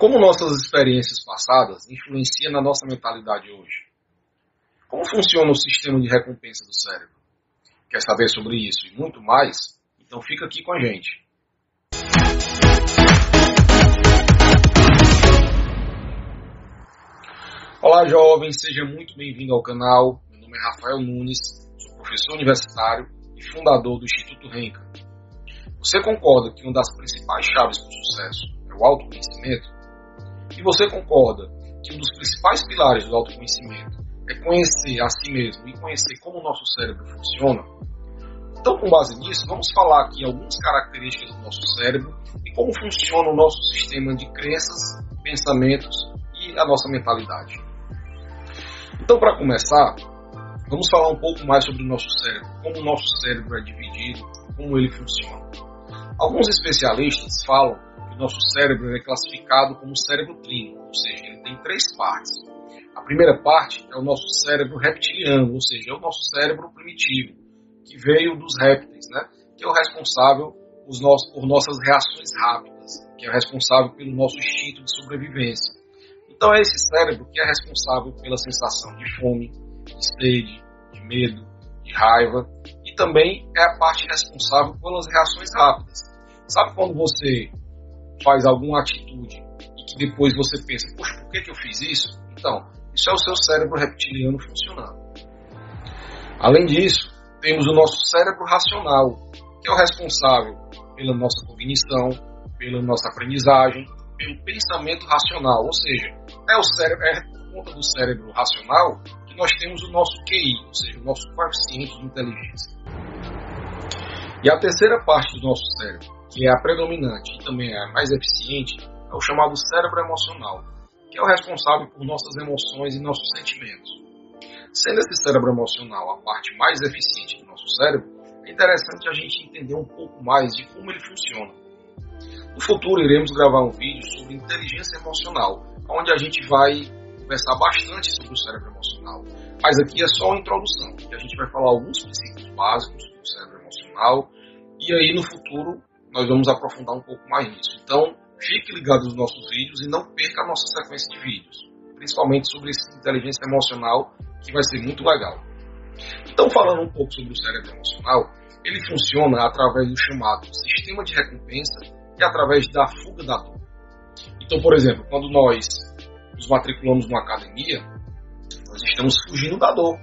Como nossas experiências passadas influenciam na nossa mentalidade hoje? Como funciona o sistema de recompensa do cérebro? Quer saber sobre isso e muito mais? Então fica aqui com a gente. Olá jovens, seja muito bem-vindo ao canal. Meu nome é Rafael Nunes, sou professor universitário e fundador do Instituto Renca. Você concorda que uma das principais chaves para o sucesso é o autoconhecimento? E você concorda que um dos principais pilares do autoconhecimento é conhecer a si mesmo e conhecer como o nosso cérebro funciona? Então, com base nisso, vamos falar aqui algumas características do nosso cérebro e como funciona o nosso sistema de crenças, pensamentos e a nossa mentalidade. Então, para começar, vamos falar um pouco mais sobre o nosso cérebro, como o nosso cérebro é dividido, como ele funciona. Alguns especialistas falam nosso cérebro é classificado como cérebro clínico, ou seja, ele tem três partes. A primeira parte é o nosso cérebro reptiliano, ou seja, é o nosso cérebro primitivo, que veio dos répteis, né? que é o responsável por nossas reações rápidas, que é o responsável pelo nosso instinto de sobrevivência. Então é esse cérebro que é responsável pela sensação de fome, de sede, de medo, de raiva, e também é a parte responsável pelas reações rápidas. Sabe quando você faz alguma atitude e que depois você pensa, poxa, por que, que eu fiz isso? Então, isso é o seu cérebro reptiliano funcionando. Além disso, temos o nosso cérebro racional, que é o responsável pela nossa cognição, pela nossa aprendizagem, pelo pensamento racional, ou seja, é o cérebro, é por conta do cérebro racional que nós temos o nosso QI, ou seja, o nosso coeficiente de inteligência. E a terceira parte do nosso cérebro, que é a predominante e também é a mais eficiente, é o chamado cérebro emocional, que é o responsável por nossas emoções e nossos sentimentos. Sendo esse cérebro emocional a parte mais eficiente do nosso cérebro, é interessante a gente entender um pouco mais de como ele funciona. No futuro, iremos gravar um vídeo sobre inteligência emocional, onde a gente vai conversar bastante sobre o cérebro emocional. Mas aqui é só uma introdução, que a gente vai falar alguns princípios básicos do cérebro emocional, e aí no futuro nós vamos aprofundar um pouco mais nisso. Então, fique ligado nos nossos vídeos e não perca a nossa sequência de vídeos, principalmente sobre essa inteligência emocional, que vai ser muito legal. Então, falando um pouco sobre o cérebro emocional, ele funciona através do chamado sistema de recompensa e através da fuga da dor. Então, por exemplo, quando nós nos matriculamos numa academia, nós estamos fugindo da dor,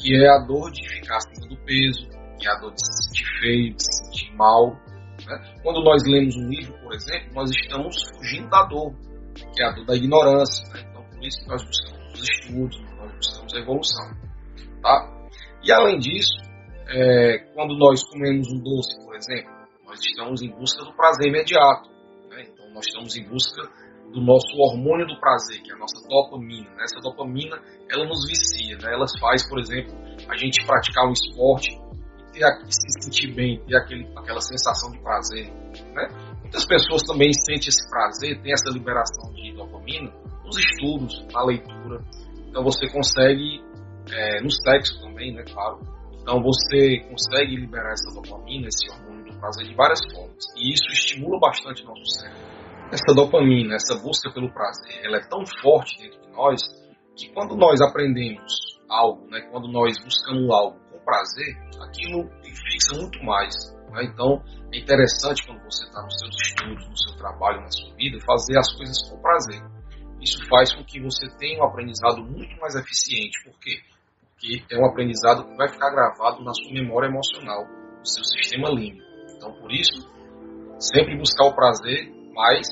que é a dor de ficar acima do peso, que é a dor de se sentir feio, de se sentir mal, né? Quando nós lemos um livro, por exemplo, nós estamos fugindo da dor, que é a dor da ignorância. Né? Então, por isso que nós buscamos os estudos, nós buscamos a evolução. Tá? E além disso, é, quando nós comemos um doce, por exemplo, nós estamos em busca do prazer imediato. Né? Então, nós estamos em busca do nosso hormônio do prazer, que é a nossa dopamina. Né? Essa dopamina, ela nos vicia, né? ela faz, por exemplo, a gente praticar um esporte ter, se sentir bem, ter aquele, aquela sensação de prazer. Né? Muitas pessoas também sentem esse prazer, tem essa liberação de dopamina nos estudos, na leitura. Então você consegue, é, no sexo também, né, claro. Então você consegue liberar essa dopamina, esse hormônio do prazer de várias formas. E isso estimula bastante o nosso cérebro. Essa dopamina, essa busca pelo prazer, ela é tão forte dentro de nós que quando nós aprendemos algo, né, quando nós buscamos algo prazer, aquilo fixa muito mais. Né? Então, é interessante quando você está nos seus estudos, no seu trabalho, na sua vida, fazer as coisas com prazer. Isso faz com que você tenha um aprendizado muito mais eficiente. Por quê? Porque é um aprendizado que vai ficar gravado na sua memória emocional, no seu sistema límbico. Então, por isso, sempre buscar o prazer, mas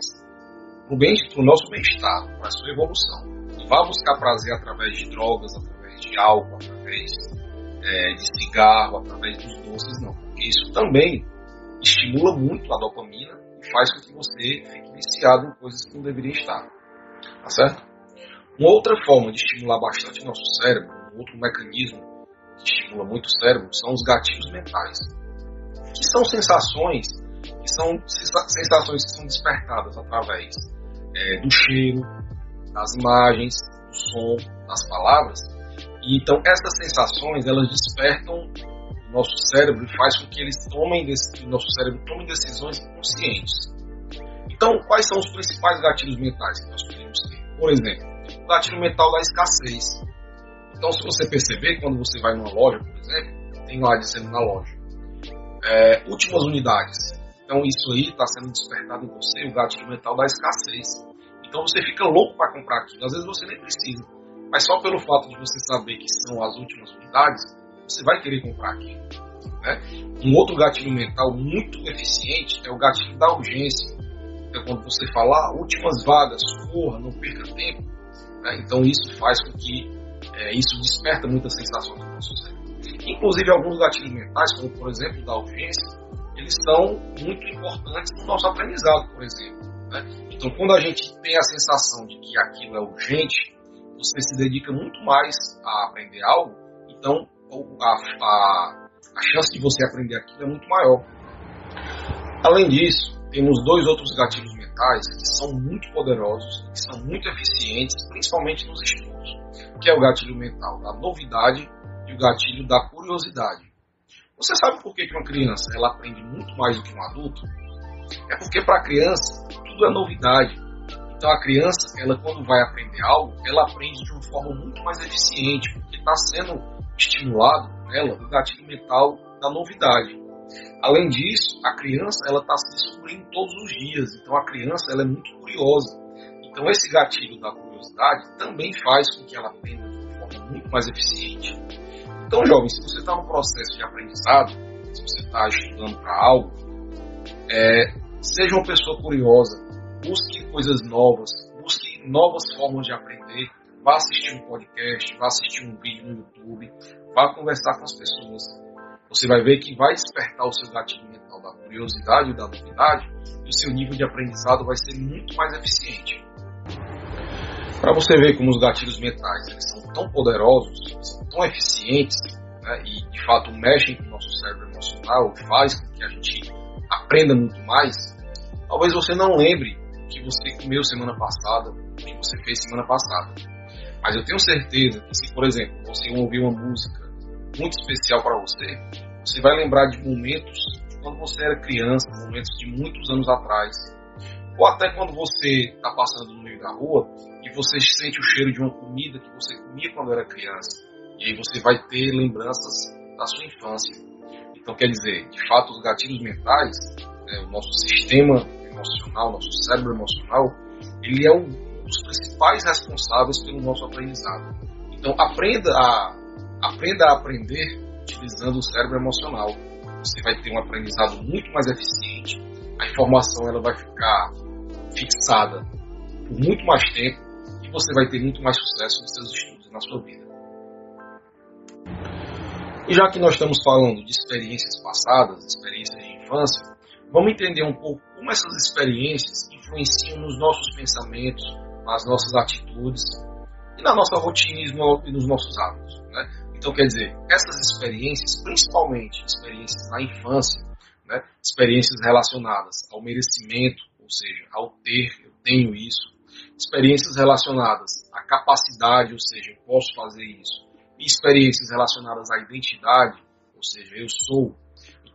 para o nosso bem-estar, para a sua evolução. Não vá buscar prazer através de drogas, através de álcool, através é, de cigarro, através dos doces, não. Porque isso também estimula muito a dopamina e faz com que você fique viciado em coisas que não deveria estar. Tá certo? Uma outra forma de estimular bastante o nosso cérebro, um outro mecanismo que estimula muito o cérebro, são os gatilhos mentais. Que são sensações que são sensações que são despertadas através é, do cheiro, das imagens, do som, das palavras, então essas sensações elas despertam o nosso cérebro e faz com que eles tomem o nosso cérebro tome decisões conscientes. Então, quais são os principais gatilhos mentais que nós podemos ter? Por exemplo, o gatilho mental da escassez. Então, se você perceber, quando você vai numa loja, por exemplo, tem lá dizendo na loja, é, últimas unidades. Então, isso aí está sendo despertado em você, o gatilho mental da escassez. Então, você fica louco para comprar aquilo. Às vezes você nem precisa, mas só pelo fato de você saber que são as últimas unidades, você vai querer comprar aquilo. Né? Um outro gatilho mental muito eficiente é o gatilho da urgência. Então, quando você falar ah, últimas vagas, corra, não perca tempo. Né? Então, isso faz com que é, isso desperta muitas sensações no nosso cérebro. Inclusive, alguns gatilhos mentais, como por exemplo da urgência, eles são muito importantes no nosso aprendizado, por exemplo. Né? Então, quando a gente tem a sensação de que aquilo é urgente, você se dedica muito mais a aprender algo, então a, a, a chance de você aprender aquilo é muito maior. Além disso, temos dois outros gatilhos mentais que são muito poderosos, que são muito eficientes, principalmente nos estudos, que é o gatilho mental da novidade e o gatilho da curiosidade. Você sabe por que uma criança ela aprende muito mais do que um adulto? É porque para a criança tudo é novidade. Então a criança, ela quando vai aprender algo, ela aprende de uma forma muito mais eficiente, porque está sendo estimulado nela o gatilho mental da novidade. Além disso, a criança ela está se descobrindo todos os dias. Então a criança ela é muito curiosa. Então esse gatilho da curiosidade também faz com que ela aprenda de uma forma muito mais eficiente. Então, jovem, se você está no processo de aprendizado, se você está estudando para algo, é, seja uma pessoa curiosa, busque coisas novas, busque novas formas de aprender, vá assistir um podcast, vá assistir um vídeo no YouTube, vá conversar com as pessoas. Você vai ver que vai despertar o seu gatilho mental da curiosidade da novidade, e o seu nível de aprendizado vai ser muito mais eficiente. Para você ver como os gatilhos mentais eles são tão poderosos, são tão eficientes né, e de fato mexem com o nosso cérebro emocional, faz com que a gente aprenda muito mais, talvez você não lembre que você comeu semana passada, que você fez semana passada. Mas eu tenho certeza que se, por exemplo, você ouvir uma música muito especial para você, você vai lembrar de momentos de quando você era criança, momentos de muitos anos atrás, ou até quando você está passando no meio da rua e você sente o cheiro de uma comida que você comia quando era criança. E aí você vai ter lembranças da sua infância. Então, quer dizer, de fato, os gatilhos mentais, né, o nosso sistema emocional, nosso cérebro emocional, ele é um dos principais responsáveis pelo nosso aprendizado. Então, aprenda a, aprenda a aprender utilizando o cérebro emocional. Você vai ter um aprendizado muito mais eficiente. A informação ela vai ficar fixada por muito mais tempo e você vai ter muito mais sucesso nos seus estudos e na sua vida. E já que nós estamos falando de experiências passadas, experiências de infância, vamos entender um pouco como essas experiências influenciam nos nossos pensamentos, nas nossas atitudes e na nossa rotina e nos nossos hábitos. Né? Então, quer dizer, essas experiências, principalmente experiências na infância, né? experiências relacionadas ao merecimento, ou seja, ao ter, eu tenho isso, experiências relacionadas à capacidade, ou seja, eu posso fazer isso, e experiências relacionadas à identidade, ou seja, eu sou.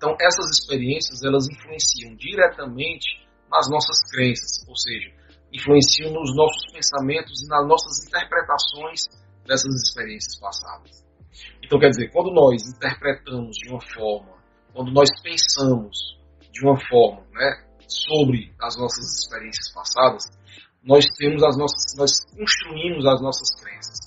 Então, essas experiências elas influenciam diretamente nas nossas crenças, ou seja, influenciam nos nossos pensamentos e nas nossas interpretações dessas experiências passadas. Então, quer dizer, quando nós interpretamos de uma forma, quando nós pensamos de uma forma, né, sobre as nossas experiências passadas, nós temos as nossas, nós construímos as nossas crenças.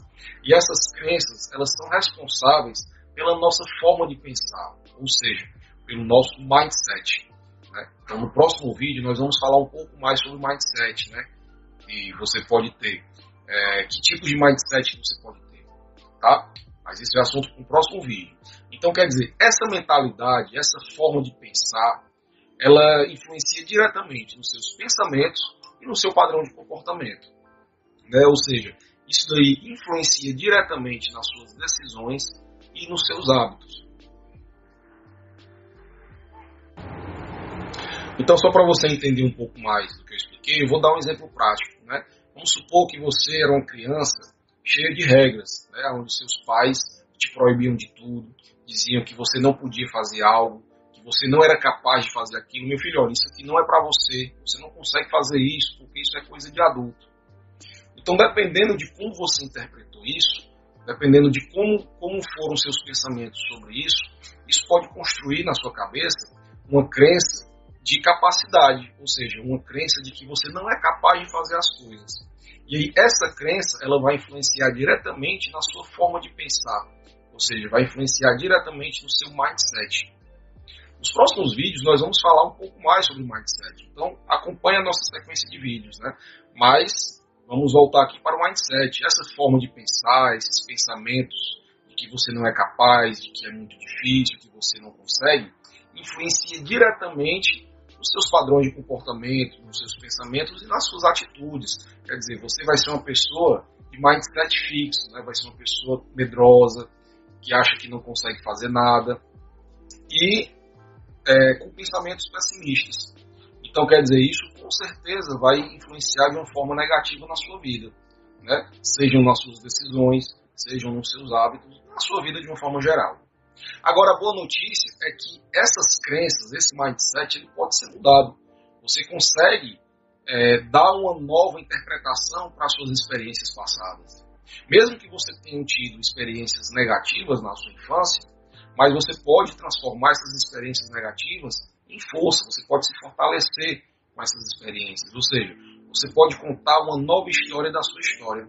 E essas crenças, elas são responsáveis pela nossa forma de pensar, ou seja, pelo nosso mindset. Né? Então, no próximo vídeo, nós vamos falar um pouco mais sobre mindset, né? E você pode ter. É, que tipo de mindset você pode ter, tá? Mas esse é o assunto para o próximo vídeo. Então, quer dizer, essa mentalidade, essa forma de pensar, ela influencia diretamente nos seus pensamentos e no seu padrão de comportamento. Né? Ou seja, isso daí influencia diretamente nas suas decisões e nos seus hábitos. Então, só para você entender um pouco mais do que eu expliquei, eu vou dar um exemplo prático. Né? Vamos supor que você era uma criança cheia de regras, né? onde seus pais te proibiam de tudo, diziam que você não podia fazer algo, você não era capaz de fazer aquilo, meu filho, olha, isso aqui não é para você, você não consegue fazer isso, porque isso é coisa de adulto. Então, dependendo de como você interpretou isso, dependendo de como, como foram seus pensamentos sobre isso, isso pode construir na sua cabeça uma crença de capacidade, ou seja, uma crença de que você não é capaz de fazer as coisas. E aí essa crença ela vai influenciar diretamente na sua forma de pensar, ou seja, vai influenciar diretamente no seu mindset. Nos próximos vídeos nós vamos falar um pouco mais sobre mindset. Então acompanhe a nossa sequência de vídeos, né? Mas vamos voltar aqui para o mindset, essa forma de pensar, esses pensamentos de que você não é capaz, de que é muito difícil, que você não consegue, influencia diretamente nos seus padrões de comportamento, nos seus pensamentos e nas suas atitudes. Quer dizer, você vai ser uma pessoa de mindset fixo, né? vai ser uma pessoa medrosa, que acha que não consegue fazer nada e é, com pensamentos pessimistas. Então, quer dizer, isso com certeza vai influenciar de uma forma negativa na sua vida, né? sejam nas suas decisões, sejam nos seus hábitos, na sua vida de uma forma geral. Agora, a boa notícia é que essas crenças, esse mindset, ele pode ser mudado. Você consegue é, dar uma nova interpretação para suas experiências passadas. Mesmo que você tenha tido experiências negativas na sua infância, mas você pode transformar essas experiências negativas em força, você pode se fortalecer com essas experiências. Ou seja, você pode contar uma nova história da sua história.